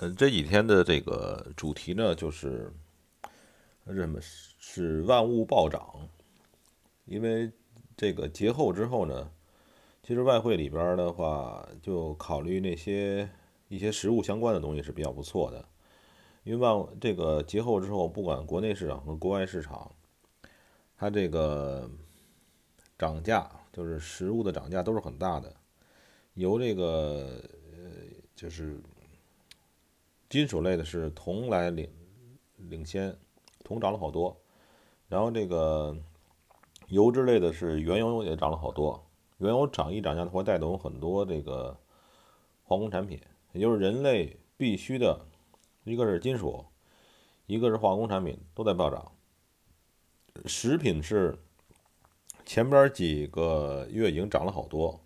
呃，这几天的这个主题呢，就是什么是万物暴涨，因为这个节后之后呢，其实外汇里边的话，就考虑那些一些实物相关的东西是比较不错的，因为万这个节后之后，不管国内市场和国外市场，它这个涨价就是实物的涨价都是很大的，由这个呃就是。金属类的是铜来领领先，铜涨了好多，然后这个油脂类的是原油也涨了好多，原油涨一涨价，它会带动很多这个化工产品，也就是人类必须的，一个是金属，一个是化工产品都在暴涨。食品是前边几个月已经涨了好多，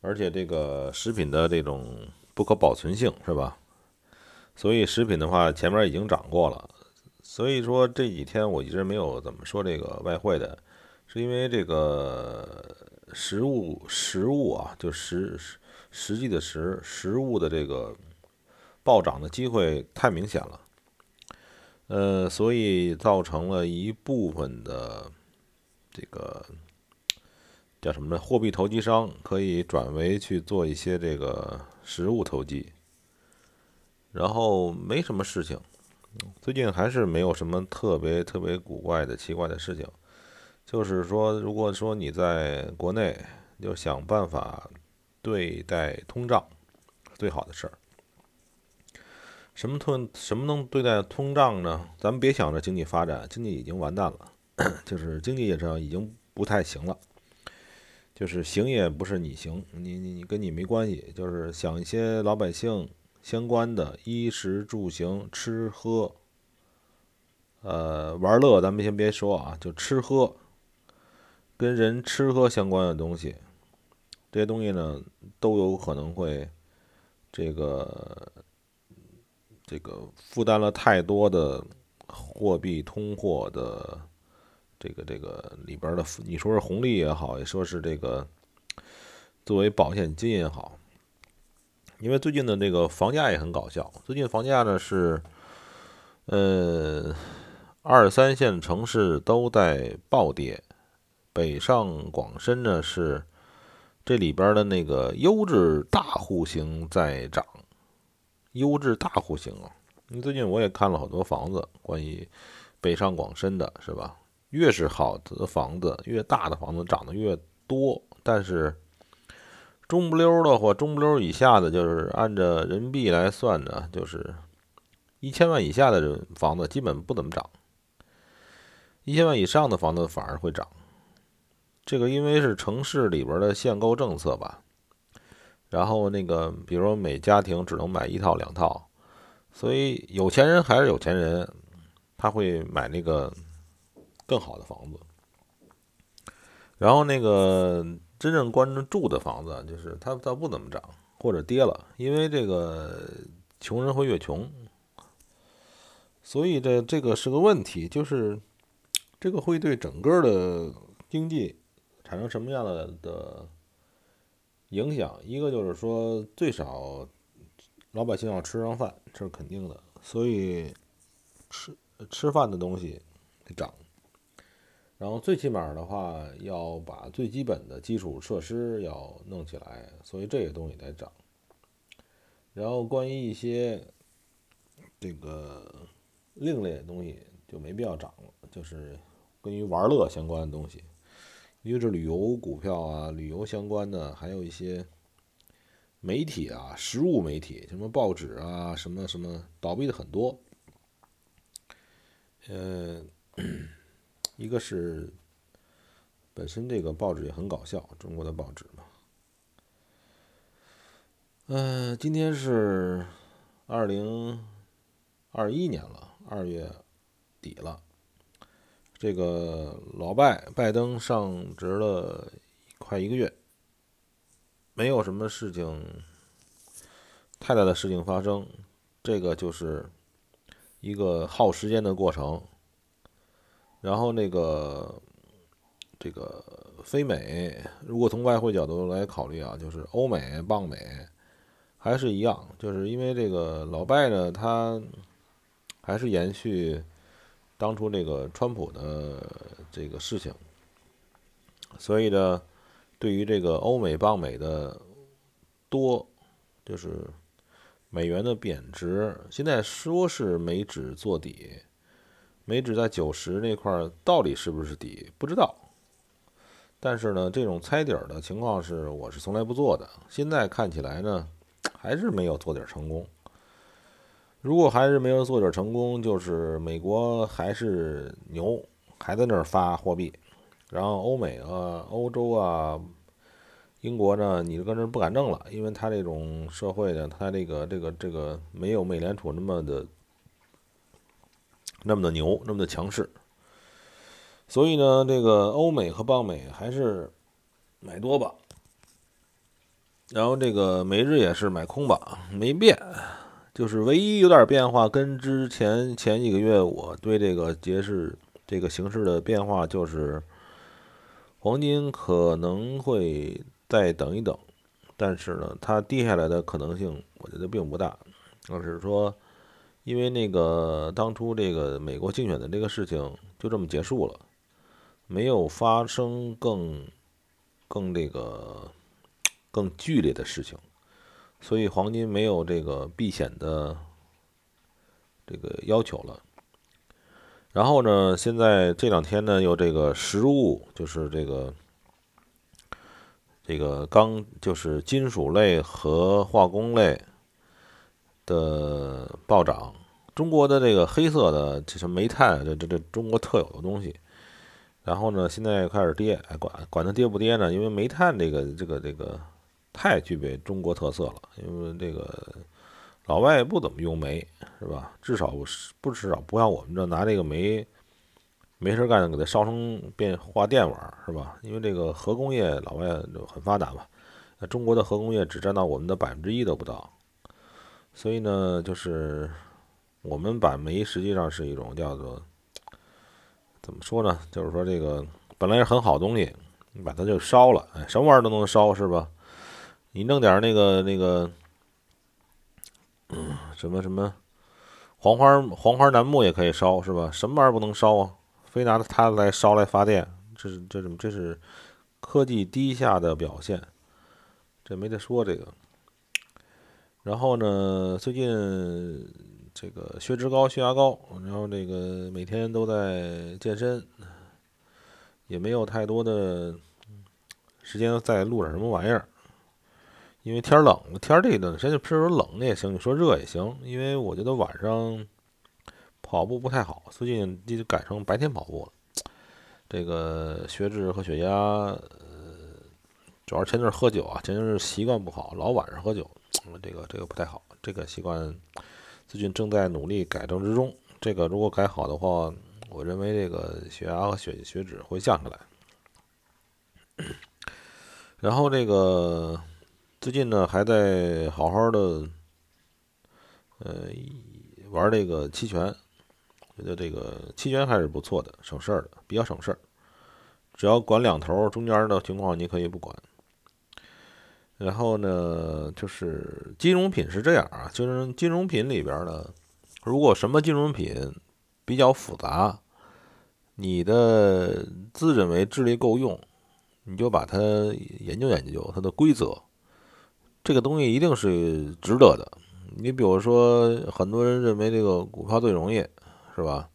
而且这个食品的这种不可保存性是吧？所以食品的话，前面已经涨过了，所以说这几天我一直没有怎么说这个外汇的，是因为这个实物实物啊，就实实际的实实物的这个暴涨的机会太明显了，呃，所以造成了一部分的这个叫什么呢？货币投机商可以转为去做一些这个实物投机。然后没什么事情，最近还是没有什么特别特别古怪的奇怪的事情。就是说，如果说你在国内，就想办法对待通胀，最好的事儿。什么通什么能对待通胀呢？咱们别想着经济发展，经济已经完蛋了，就是经济上已经不太行了。就是行也不是你行，你你你跟你没关系。就是想一些老百姓。相关的衣食住行、吃喝，呃，玩乐，咱们先别说啊，就吃喝，跟人吃喝相关的东西，这些东西呢，都有可能会这个这个负担了太多的货币通货的这个这个里边的，你说是红利也好，也说是这个作为保险金也好。因为最近的那个房价也很搞笑，最近房价呢是，呃，二三线城市都在暴跌，北上广深呢是这里边的那个优质大户型在涨，优质大户型啊，因为最近我也看了好多房子，关于北上广深的是吧？越是好的房子，越大的房子涨得越多，但是。中不溜的或中不溜以下的，就是按照人民币来算的，就是一千万以下的房子基本不怎么涨，一千万以上的房子反而会涨。这个因为是城市里边的限购政策吧，然后那个比如说每家庭只能买一套两套，所以有钱人还是有钱人，他会买那个更好的房子，然后那个。真正关注的房子，就是它它不怎么涨或者跌了，因为这个穷人会越穷，所以这这个是个问题，就是这个会对整个的经济产生什么样的的影响？一个就是说，最少老百姓要吃上饭，这是肯定的，所以吃吃饭的东西得涨。然后最起码的话，要把最基本的基础设施要弄起来，所以这些东西得涨。然后关于一些这个另类的东西就没必要涨了，就是关于玩乐相关的东西，因为这旅游股票啊，旅游相关的，还有一些媒体啊，实物媒体，什么报纸啊，什么什么倒闭的很多，呃。一个是本身这个报纸也很搞笑，中国的报纸嘛。嗯，今天是二零二一年了，二月底了。这个老拜拜登上职了快一个月，没有什么事情太大的事情发生，这个就是一个耗时间的过程。然后那个，这个非美，如果从外汇角度来考虑啊，就是欧美、棒美，还是一样，就是因为这个老拜呢，他还是延续当初这个川普的这个事情，所以呢，对于这个欧美棒美的多，就是美元的贬值，现在说是美指做底，美指在九十那块儿到底是不是底，不知道。但是呢，这种猜底儿的情况是我是从来不做的，现在看起来呢。还是没有做点成功。如果还是没有做点成功，就是美国还是牛，还在那儿发货币，然后欧美啊、欧洲啊、英国呢，你就跟这不敢挣了，因为他这种社会呢，他这个这个这个没有美联储那么的那么的牛，那么的强势。所以呢，这个欧美和邦美还是买多吧。然后这个美日也是买空吧，没变，就是唯一有点变化，跟之前前几个月我对这个节势这个形势的变化，就是黄金可能会再等一等，但是呢，它跌下来的可能性我觉得并不大，而是说，因为那个当初这个美国竞选的这个事情就这么结束了，没有发生更更这个。更剧烈的事情，所以黄金没有这个避险的这个要求了。然后呢，现在这两天呢，又这个实物，就是这个这个钢，就是金属类和化工类的暴涨。中国的这个黑色的，这是煤炭，这这这中国特有的东西。然后呢，现在开始跌，管管它跌不跌呢？因为煤炭这个这个这个。太具备中国特色了，因为这个老外不怎么用煤，是吧？至少不至少不像我们这拿这个煤没事干，给它烧成变化电玩，是吧？因为这个核工业老外就很发达嘛，那中国的核工业只占到我们的百分之一都不到，所以呢，就是我们把煤实际上是一种叫做怎么说呢？就是说这个本来是很好东西，你把它就烧了，哎，什么玩意儿都能烧，是吧？你弄点那个那个，嗯，什么什么黄花黄花楠木也可以烧是吧？什么玩意儿不能烧啊？非拿它来烧来发电，这是这种这是科技低下的表现，这没得说这个。然后呢，最近这个血脂高、血压高，然后这个每天都在健身，也没有太多的时间再录点什么玩意儿。因为天冷了，天这个现在说冷的也行，你说热也行。因为我觉得晚上跑步不太好，最近就改成白天跑步了。这个血脂和血压，呃，主要前阵喝酒啊，前阵是习惯不好，老晚上喝酒，这个这个不太好。这个习惯最近正在努力改正之中。这个如果改好的话，我认为这个血压和血血脂会降下来。然后这个。最近呢，还在好好的，呃，玩这个期权，觉得这个期权还是不错的，省事儿的，比较省事儿。只要管两头，中间的情况你可以不管。然后呢，就是金融品是这样啊，就是金融品里边呢，如果什么金融品比较复杂，你的自认为智力够用，你就把它研究研究它的规则。这个东西一定是值得的。你比如说，很多人认为这个股票最容易，是吧？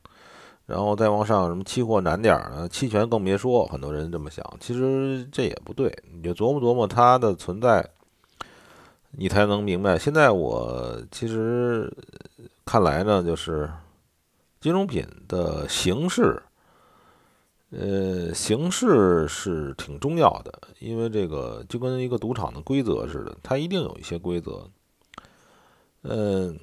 然后再往上，什么期货难点儿呢？期权更别说。很多人这么想，其实这也不对。你就琢磨琢磨它的存在，你才能明白。现在我其实看来呢，就是金融品的形式。呃，形式是挺重要的，因为这个就跟一个赌场的规则似的，它一定有一些规则。嗯，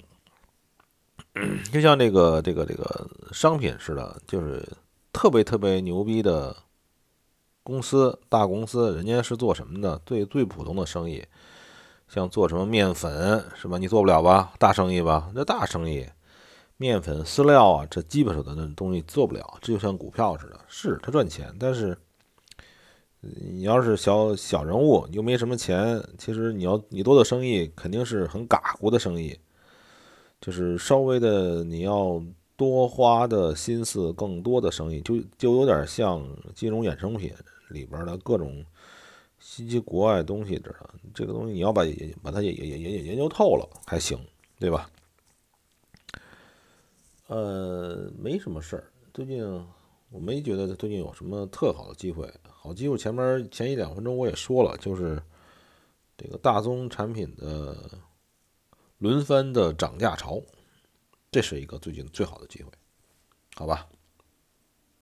就像这个这个这个商品似的，就是特别特别牛逼的公司，大公司，人家是做什么的？最最普通的生意，像做什么面粉是吧？你做不了吧？大生意吧？那大生意。面粉、饲料啊，这基本上的那东西做不了。这就像股票似的，是它赚钱，但是你要是小小人物，你又没什么钱，其实你要你做的生意肯定是很嘎咕的生意，就是稍微的你要多花的心思更多的生意，就就有点像金融衍生品里边的各种稀奇国外东西似的。这个东西你要把把它也也也也研究透了还行，对吧？呃，没什么事儿，最近我没觉得最近有什么特好的机会。好机会前面前一两分钟我也说了，就是这个大宗产品的轮番的涨价潮，这是一个最近最好的机会，好吧？